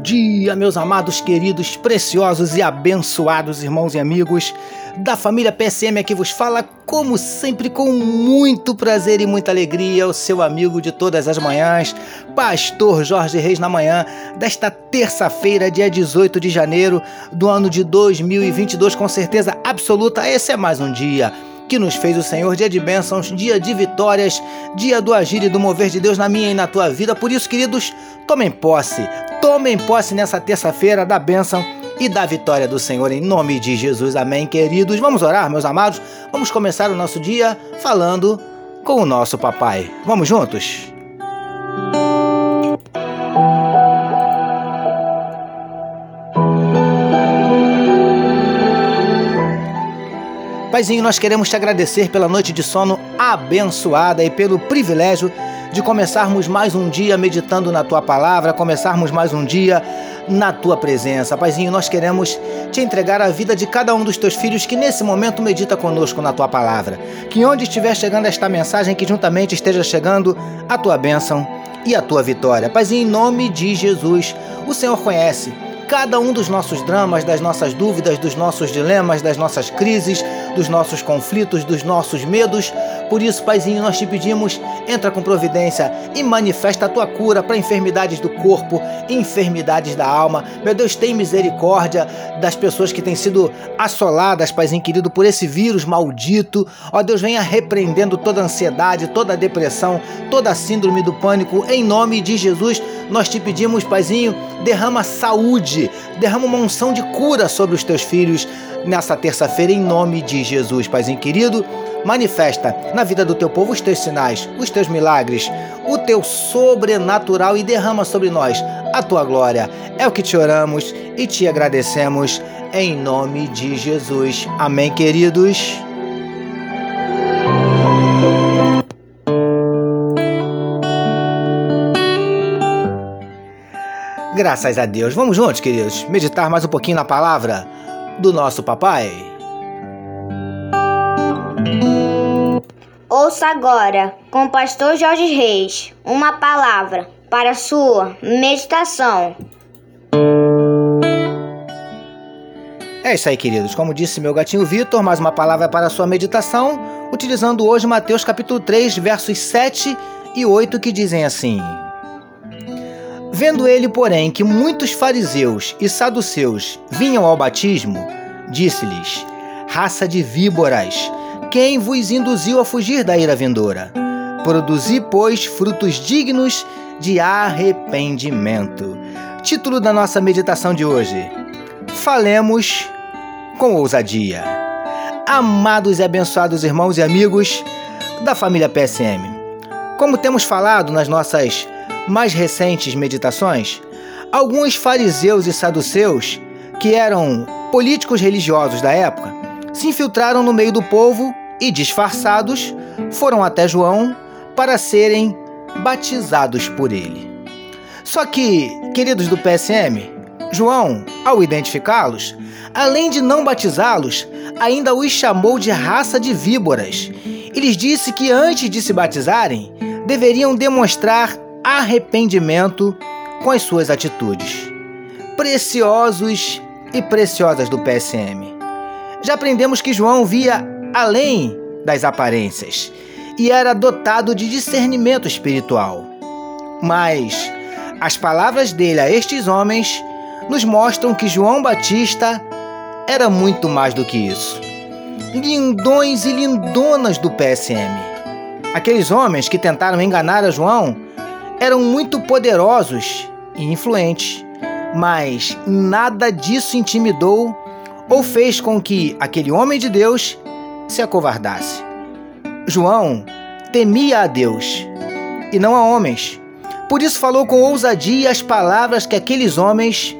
Bom dia, meus amados, queridos, preciosos e abençoados irmãos e amigos da família PSM aqui vos fala, como sempre, com muito prazer e muita alegria, o seu amigo de todas as manhãs, Pastor Jorge Reis, na manhã desta terça-feira, dia 18 de janeiro do ano de 2022, com certeza absoluta, esse é mais um dia que nos fez o Senhor, dia de bênçãos, dia de vitórias, dia do agir e do mover de Deus na minha e na tua vida. Por isso, queridos, tomem posse, tomem posse nessa terça-feira da bênção e da vitória do Senhor em nome de Jesus. Amém, queridos. Vamos orar, meus amados. Vamos começar o nosso dia falando com o nosso papai. Vamos juntos? Paizinho, nós queremos te agradecer pela noite de sono abençoada e pelo privilégio de começarmos mais um dia meditando na tua palavra, começarmos mais um dia na tua presença. Paizinho, nós queremos te entregar a vida de cada um dos teus filhos que nesse momento medita conosco na tua palavra. Que onde estiver chegando esta mensagem, que juntamente esteja chegando a tua bênção e a tua vitória. Paizinho, em nome de Jesus, o Senhor conhece cada um dos nossos dramas, das nossas dúvidas, dos nossos dilemas, das nossas crises, dos nossos conflitos, dos nossos medos. Por isso, Paizinho, nós te pedimos, entra com providência e manifesta a tua cura para enfermidades do corpo, enfermidades da alma. Meu Deus, tem misericórdia das pessoas que têm sido assoladas, Paizinho querido, por esse vírus maldito. Ó Deus, venha repreendendo toda ansiedade, toda depressão, toda síndrome do pânico. Em nome de Jesus, nós te pedimos, Paizinho, derrama saúde, derrama uma unção de cura sobre os teus filhos nessa terça-feira, em nome de Jesus, Paizinho querido. Manifesta na vida do teu povo os teus sinais, os teus milagres, o teu sobrenatural e derrama sobre nós a tua glória. É o que te oramos e te agradecemos em nome de Jesus. Amém, queridos. Graças a Deus. Vamos juntos, queridos, meditar mais um pouquinho na palavra do nosso papai. Ouça agora, com o pastor Jorge Reis, uma palavra para sua meditação. É isso aí, queridos. Como disse meu gatinho Vitor, mais uma palavra para a sua meditação, utilizando hoje Mateus capítulo 3, versos 7 e 8, que dizem assim: Vendo ele, porém, que muitos fariseus e saduceus vinham ao batismo, disse-lhes: Raça de víboras, quem vos induziu a fugir da ira vindoura? Produzi, pois, frutos dignos de arrependimento. Título da nossa meditação de hoje: Falemos com ousadia. Amados e abençoados irmãos e amigos da família PSM, como temos falado nas nossas mais recentes meditações, alguns fariseus e saduceus, que eram políticos religiosos da época, se infiltraram no meio do povo e, disfarçados, foram até João para serem batizados por ele. Só que, queridos do PSM, João, ao identificá-los, além de não batizá-los, ainda os chamou de raça de víboras e lhes disse que antes de se batizarem, deveriam demonstrar arrependimento com as suas atitudes. Preciosos e preciosas do PSM. Já aprendemos que João via além das aparências e era dotado de discernimento espiritual. Mas as palavras dele a estes homens nos mostram que João Batista era muito mais do que isso. Lindões e lindonas do PSM. Aqueles homens que tentaram enganar a João eram muito poderosos e influentes, mas nada disso intimidou ou fez com que aquele homem de Deus se acovardasse. João temia a Deus e não a homens. Por isso falou com ousadia as palavras que aqueles homens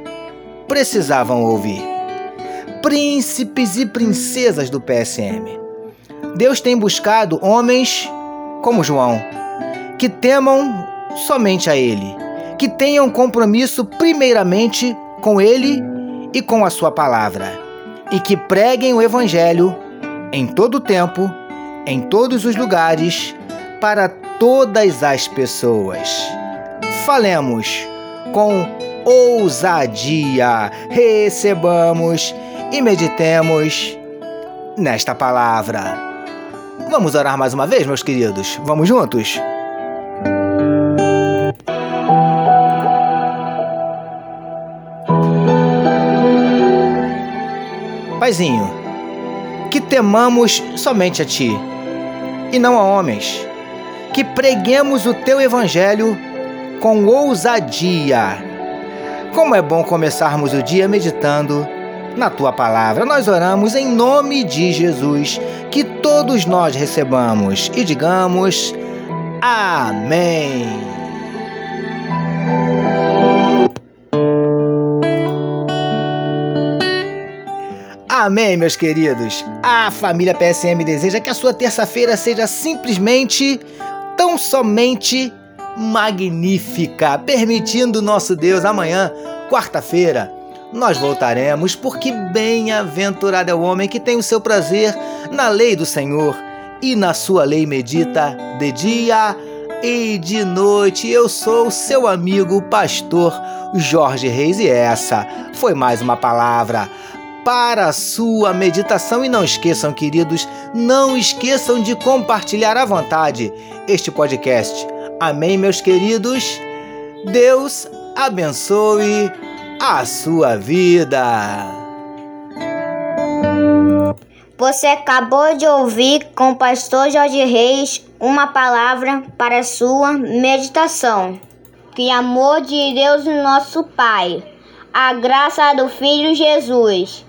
precisavam ouvir. Príncipes e princesas do PSM. Deus tem buscado homens como João, que temam somente a Ele, que tenham compromisso primeiramente com Ele e com a Sua palavra, e que preguem o Evangelho em todo o tempo, em todos os lugares, para todas as pessoas. Falemos com ousadia. Recebamos e meditemos nesta palavra. Vamos orar mais uma vez, meus queridos? Vamos juntos? Paizinho, que temamos somente a Ti e não a homens, que preguemos o Teu Evangelho com ousadia. Como é bom começarmos o dia meditando na Tua palavra. Nós oramos em nome de Jesus, que todos nós recebamos e digamos Amém. Amém, meus queridos. A família PSM deseja que a sua terça-feira seja simplesmente, tão somente magnífica, permitindo nosso Deus amanhã, quarta-feira, nós voltaremos, porque bem-aventurado é o homem que tem o seu prazer na lei do Senhor e na sua lei medita de dia e de noite. Eu sou o seu amigo, pastor Jorge Reis, e essa foi mais uma palavra para a sua meditação. E não esqueçam, queridos, não esqueçam de compartilhar à vontade este podcast. Amém, meus queridos? Deus abençoe a sua vida. Você acabou de ouvir com o pastor Jorge Reis uma palavra para a sua meditação. Que amor de Deus, nosso Pai, a graça do Filho Jesus